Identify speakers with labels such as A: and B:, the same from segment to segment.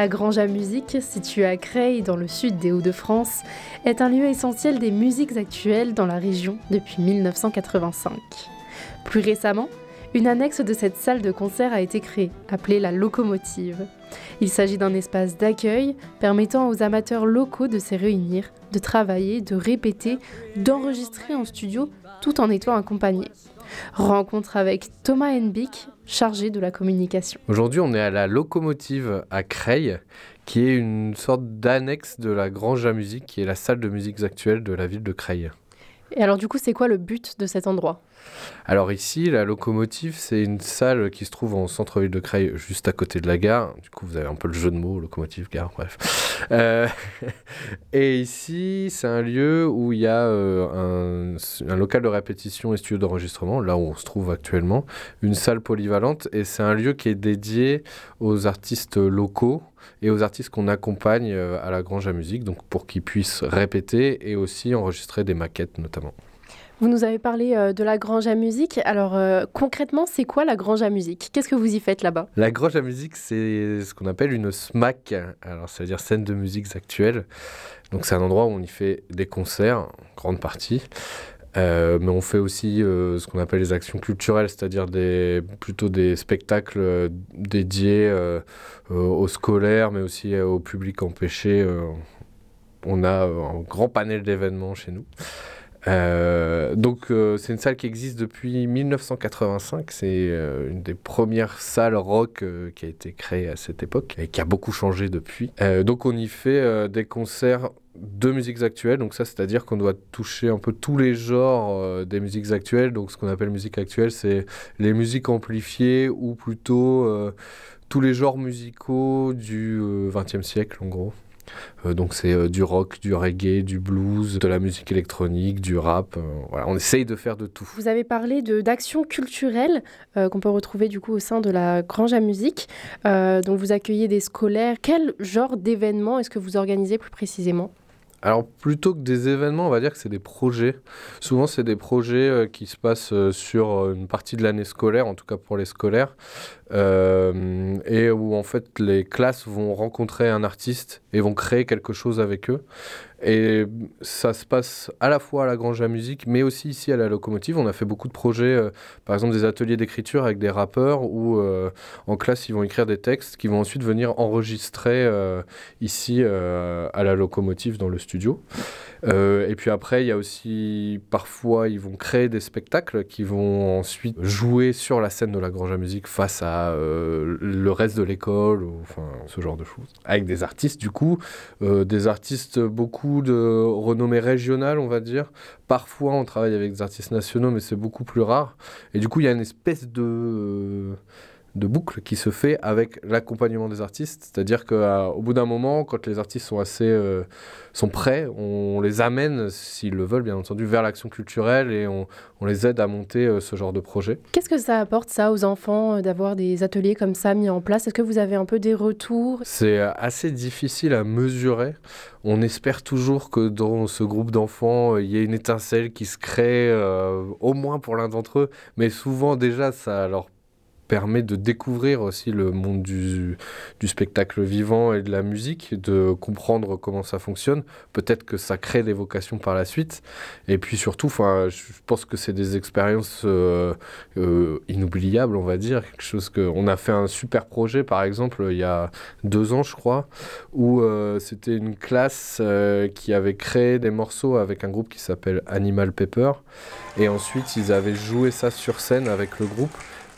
A: La Grange à Musique, située à Creil, dans le sud des Hauts-de-France, est un lieu essentiel des musiques actuelles dans la région depuis 1985. Plus récemment, une annexe de cette salle de concert a été créée, appelée la Locomotive. Il s'agit d'un espace d'accueil permettant aux amateurs locaux de se réunir, de travailler, de répéter, d'enregistrer en studio tout en étant accompagnés. Rencontre avec Thomas Henbick, chargé de la communication.
B: Aujourd'hui, on est à la Locomotive à Creil, qui est une sorte d'annexe de la Grange à musique, qui est la salle de musiques actuelle de la ville de Creil.
A: Et alors du coup, c'est quoi le but de cet endroit?
B: Alors ici, la locomotive, c'est une salle qui se trouve en centre-ville de Creil, juste à côté de la gare. Du coup, vous avez un peu le jeu de mots, locomotive, gare, bref. Euh, et ici, c'est un lieu où il y a euh, un, un, local de répétition et studio d'enregistrement, là où on se trouve actuellement, une salle polyvalente, et c'est un lieu qui est dédié aux artistes locaux et aux artistes qu'on accompagne euh, à la Grange à musique, donc pour qu'ils puissent répéter et aussi enregistrer des maquettes notamment.
A: Vous nous avez parlé euh, de la Grange à musique. Alors euh, concrètement, c'est quoi la Grange à musique? Qu'est-ce que vous y faites là-bas?
B: La Grange à musique, c'est ce qu'on appelle une SMAC, alors c'est-à-dire scène de musiques actuelles. Donc c'est un endroit où on y fait des concerts, en grande partie. Euh, mais on fait aussi euh, ce qu'on appelle les actions culturelles, c'est-à-dire des, plutôt des spectacles euh, dédiés aux scolaires, mais aussi au public empêché. on a un grand panel d'événements chez nous. Euh, donc euh, c'est une salle qui existe depuis 1985. C'est euh, une des premières salles rock qui a été créée à cette époque et qui a beaucoup changé depuis. donc on y fait des concerts de musiques actuelles. Donc ça, c'est-à-dire qu'on doit toucher un peu tous les genres des musiques actuelles. Donc ce qu'on appelle musique actuelle, c'est les musiques amplifiées ou plutôt tous les genres musicaux du XXe siècle en gros. Euh, donc c'est euh, du rock, du reggae, du blues, de la musique électronique, du rap. Euh, voilà, on essaye de faire de tout.
A: Vous avez parlé d'actions culturelles euh, qu'on peut retrouver du coup au sein de la Grange à musique. Euh, donc vous accueillez des scolaires. Quel genre d'événements est-ce que vous organisez plus précisément?
B: Alors plutôt que des événements, on va dire que c'est des projets. Souvent c'est des projets euh, qui se passent euh, sur une partie de l'année scolaire, en tout cas pour les scolaires, euh, et où en fait les classes vont rencontrer un artiste et vont créer quelque chose avec eux. Et ça se passe à la fois à la Grange à Musique, mais aussi ici à la Locomotive. On a fait beaucoup de projets, euh, par exemple des ateliers d'écriture avec des rappeurs où euh, en classe ils vont écrire des textes qui vont ensuite venir enregistrer ici à la Locomotive dans le studio. Et puis après, il y a aussi parfois ils vont créer des spectacles qui vont ensuite jouer sur la scène de la Grange à Musique face à euh, le reste de l'école, ou enfin ce genre de choses. Avec des artistes du coup, euh, des artistes beaucoup de renommée régionale, on va dire. Parfois on travaille avec des artistes nationaux, mais c'est beaucoup plus rare. Et du coup, il y a une espèce de euh, de boucle qui se fait avec l'accompagnement des artistes. C'est-à-dire qu'au euh, bout d'un moment, quand les artistes sont assez euh, sont prêts, on les amène, s'ils le veulent bien entendu, vers l'action culturelle et on, on, les aide à monter euh, ce genre de projet.
A: Qu'est-ce que ça apporte ça aux enfants euh, d'avoir des ateliers comme ça mis en place? Est-ce que vous avez un peu des retours?
B: C'est assez difficile à mesurer. On espère toujours que dans ce groupe d'enfants, il y ait une étincelle qui se crée, au moins pour l'un d'entre eux, mais souvent déjà ça leur permet de découvrir aussi le monde du, du spectacle vivant et de la musique, de comprendre comment ça fonctionne. Peut-être que ça crée des vocations par la suite. Et puis surtout, je pense que c'est des expériences euh, euh, inoubliables, on va dire. Quelque chose que on a fait un super projet, par exemple, il y a deux ans, je crois, où euh, c'était une classe qui avait créé des morceaux avec un groupe qui s'appelle Animal Pepper. Et ensuite, ils avaient joué ça sur scène avec le groupe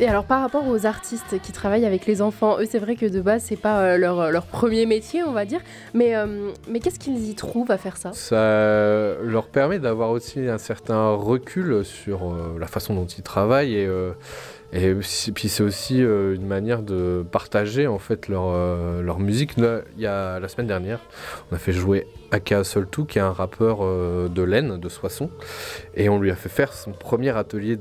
A: Et alors par rapport aux artistes qui travaillent avec les enfants, eux c'est vrai que de base c'est pas euh, leur, leur, premier métier on va dire, mais, euh, mais qu'est-ce qu'ils y trouvent à faire ça?
B: Ça leur permet d'avoir aussi un certain recul sur euh, la façon dont ils travaillent et et puis c'est aussi euh, une manière de partager en fait leur, euh, leur musique. y a, la semaine dernière, on a fait jouer Aka Soltou, qui est un rappeur euh, de laine, de Soissons, et on lui a fait faire son premier atelier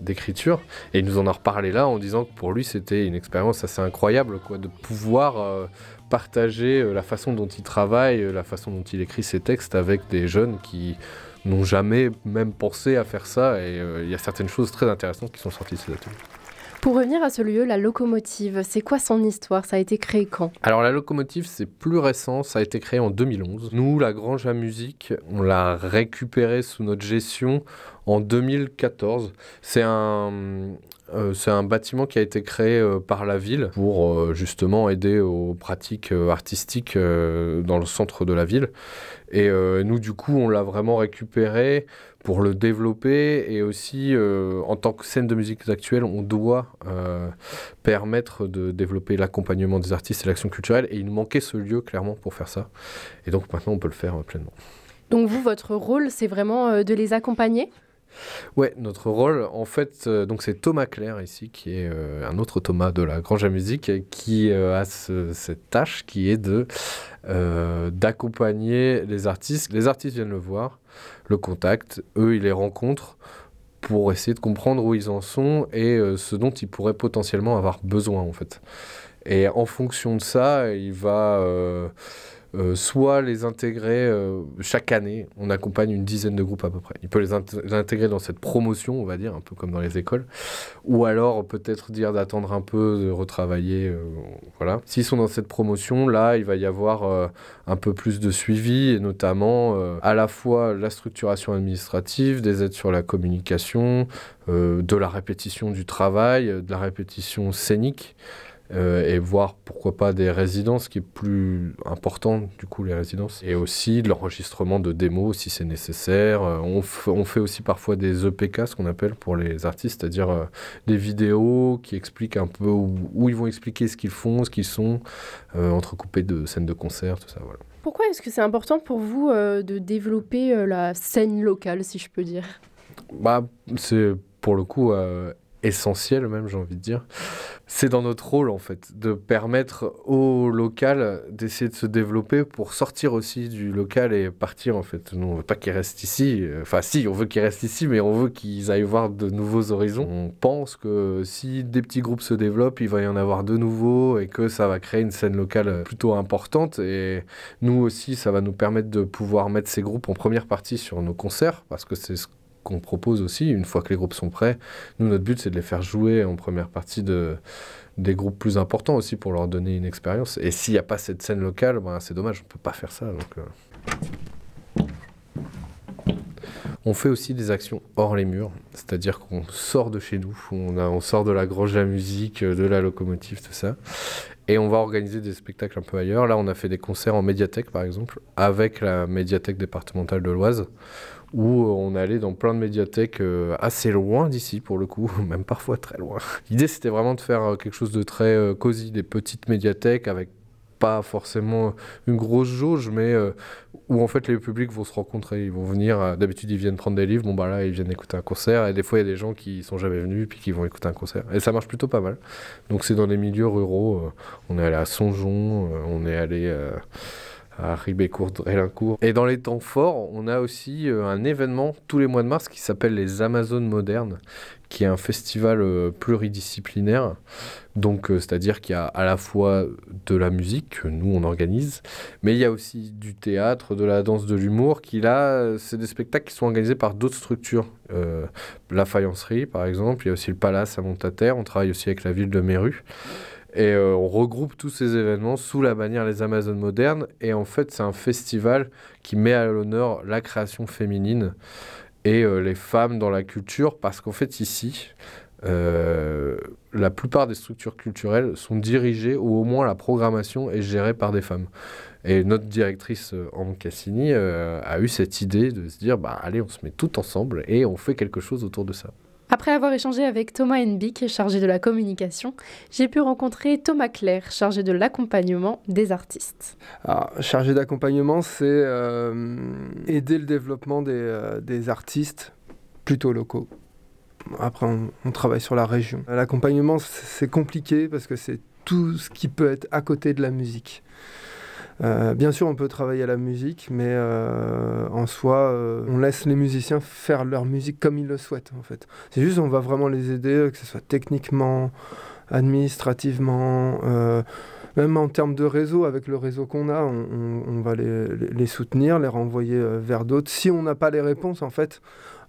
B: d'écriture. Et il nous en a reparlé là en disant que pour lui c'était une expérience assez incroyable quoi, de pouvoir partager la façon dont il travaille, la façon dont il écrit ses textes avec des jeunes qui n'ont jamais même pensé à faire ça. Et euh, il y a certaines choses très intéressantes qui sont sorties de ces ateliers.
A: Pour revenir à ce lieu, la locomotive, c'est quoi son histoire? Ça a été créé quand?
B: Alors la locomotive, c'est plus récent, ça a été créé en 2011. Nous, la Grange à musique, on l'a récupéré sous notre gestion en 2014. C'est un, euh, un bâtiment qui a été créé euh, par la ville pour justement aider aux pratiques artistiques dans le centre de la ville. Et euh, nous, du coup, on l'a vraiment récupéré pour le développer. Et aussi, euh, en tant que scène de musique actuelle, on doit euh, permettre de développer l'accompagnement des artistes et l'action culturelle. Et il nous manquait ce lieu, clairement, pour faire ça. Et donc maintenant, on peut le faire pleinement.
A: Donc vous, votre rôle, c'est vraiment de les accompagner?
B: Ouais, notre rôle, en fait, donc c'est Thomas Claire ici, qui est un autre Thomas de la Grange à Musique, qui a cette tâche qui est de euh, d'accompagner les artistes. Les artistes viennent le voir, le contactent, eux, ils les rencontrent pour essayer de comprendre où ils en sont et euh, ce dont ils pourraient potentiellement avoir besoin, en fait. Et en fonction de ça, il va... Euh, soit les intégrer euh, chaque année. On accompagne une dizaine de groupes à peu près. Il peut les, intégrer dans cette promotion, on va dire, un peu comme dans les écoles. Ou alors peut-être dire d'attendre un peu, de retravailler. Euh, voilà. S'ils sont dans cette promotion, là, il va y avoir un peu plus de suivi, et notamment à la fois la structuration administrative, des aides sur la communication, de la répétition du travail, de la répétition scénique. Euh, et voir pourquoi pas des résidences, qui est plus important du coup les résidences, et aussi de l'enregistrement de démos si c'est nécessaire. Euh, on, on, fait aussi parfois des EPK, ce qu'on appelle pour les artistes, c'est-à-dire euh, des vidéos qui expliquent un peu où, ils vont expliquer ce qu'ils font, ce qu'ils sont, entrecoupés de scènes de concert, tout ça. Voilà.
A: Pourquoi est-ce que c'est important pour vous de développer la scène locale, si je peux dire?
B: Bah, C'est pour le coup essentiel même, j'ai envie de dire. C'est dans notre rôle, en fait, de permettre au local d'essayer de se développer pour sortir aussi du local et partir, en fait. Nous, on veut pas qu'ils restent ici. Enfin, si, on veut qu'ils restent ici, mais on veut qu'ils aillent voir de nouveaux horizons. On pense que si des petits groupes se développent, il va y en avoir de nouveaux et que ça va créer une scène locale plutôt importante. Et nous aussi, ça va nous permettre de pouvoir mettre ces groupes en première partie sur nos concerts, parce que c'est ce qu'on propose aussi, une fois que les groupes sont prêts. Nous, notre but, c'est de les faire jouer en première partie de, des groupes plus importants aussi pour leur donner une expérience. Et s'il n'y a pas cette scène locale, ben, c'est dommage, on ne peut pas faire ça. Donc, euh. On fait aussi des actions hors les murs, c'est-à-dire qu'on sort de chez nous, on, sort de la grange à musique, de la locomotive, tout ça, et on va organiser des spectacles un peu ailleurs. Là, on a fait des concerts en médiathèque, par exemple, avec la médiathèque départementale de l'Oise, où euh, on allait dans plein de médiathèques euh, assez loin d'ici pour le coup, même parfois très loin. L'idée c'était vraiment de faire euh, quelque chose de très cosy, des petites médiathèques avec pas forcément une grosse jauge, mais où en fait les publics vont se rencontrer, ils vont venir, d'habitude ils viennent prendre des livres, bon bah là ils viennent écouter un concert, et des fois il y a des gens qui sont jamais venus puis qui vont écouter un concert, et ça marche plutôt pas mal. Donc c'est dans les milieux ruraux, on est allé à Songeon, on est allé à Ribécourt, Drélincourt. Et dans les temps forts, on a aussi euh, un événement tous les mois de mars qui s'appelle les Amazones modernes, qui est un festival euh, pluridisciplinaire. Donc, euh, c'est-à-dire qu'il y a à la fois de la musique que nous on organise, mais il y a aussi du théâtre, de la danse, de l'humour. Qui là, c'est des spectacles qui sont organisés par d'autres structures. la faïencerie, par exemple. Il y a aussi le Palace à Montataire. On travaille aussi avec la ville de Méru. Et euh, on regroupe tous ces événements sous la bannière Les Amazones modernes. Et en fait, c'est un festival qui met à l'honneur la création féminine et euh, les femmes dans la culture. Parce qu'en fait, ici, euh, la plupart des structures culturelles sont dirigées, ou au moins la programmation est gérée par des femmes. Et notre directrice, Anne Cassini, a eu cette idée de se dire, bah allez, on se met tout ensemble et on fait quelque chose autour de ça.
A: Après avoir échangé avec Thomas Henbick, chargé de la communication, j'ai pu rencontrer Thomas Claire, chargé de l'accompagnement des artistes.
C: chargé d'accompagnement, c'est euh, aider le développement euh, des, artistes plutôt locaux. Après, on, travaille sur la région. L'accompagnement, c'est compliqué parce que c'est tout ce qui peut être à côté de la musique. Euh, bien sûr, on peut travailler à la musique, mais euh, en soi, euh, on laisse les musiciens faire leur musique comme ils le souhaitent, en fait. C'est juste, on va vraiment les aider, que ce soit techniquement, administrativement, même en termes de réseau, avec le réseau qu'on a, on, va les, les, soutenir, les renvoyer vers d'autres. Si on n'a pas les réponses, en fait,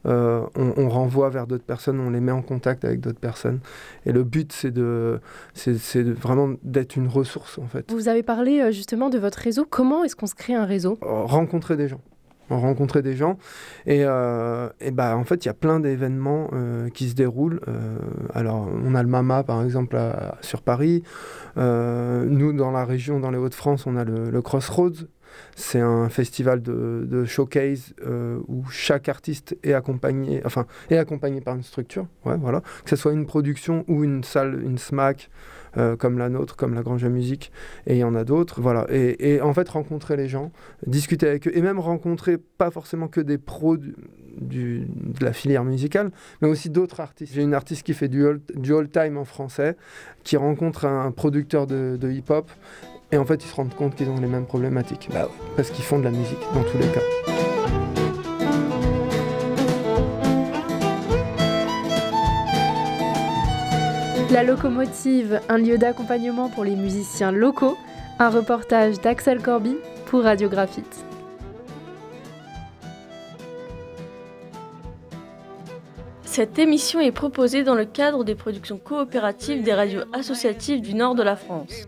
C: euh, on, renvoie vers d'autres personnes, on les met en contact avec d'autres personnes. Et le but, c'est de, c'est, vraiment d'être une ressource, en fait.
A: Vous avez parlé euh, justement de votre réseau. Comment est-ce qu'on se crée un réseau?
C: Euh, Rencontrer des gens rencontrer des gens. Et, et bah, en fait, il y a plein d'événements qui se déroulent. alors, on a le MAMA, par exemple, sur Paris. nous, dans la région, dans les Hauts-de-France, on a le Crossroads, c'est un festival de, showcase euh, où chaque artiste est accompagné, enfin, est accompagné par une structure, ouais, voilà. que ce soit une production ou une salle, une SMAC, euh, comme la nôtre, comme la Grange à Musique, et il y en a d'autres. Voilà. Et, en fait, rencontrer les gens, discuter avec eux, et même rencontrer pas forcément que des pros de la filière musicale, mais aussi d'autres artistes. J'ai une artiste qui fait du old, time en français, qui rencontre un producteur de hip-hop, et en fait, ils se rendent compte qu'ils ont les mêmes problématiques. Bah parce qu'ils font de la musique dans tous les cas.
A: La locomotive, un lieu d'accompagnement pour les musiciens locaux. Un reportage d'Axel Corby pour Radiographite.
D: Cette émission est proposée dans le cadre des productions coopératives des radios associatives du nord de la France.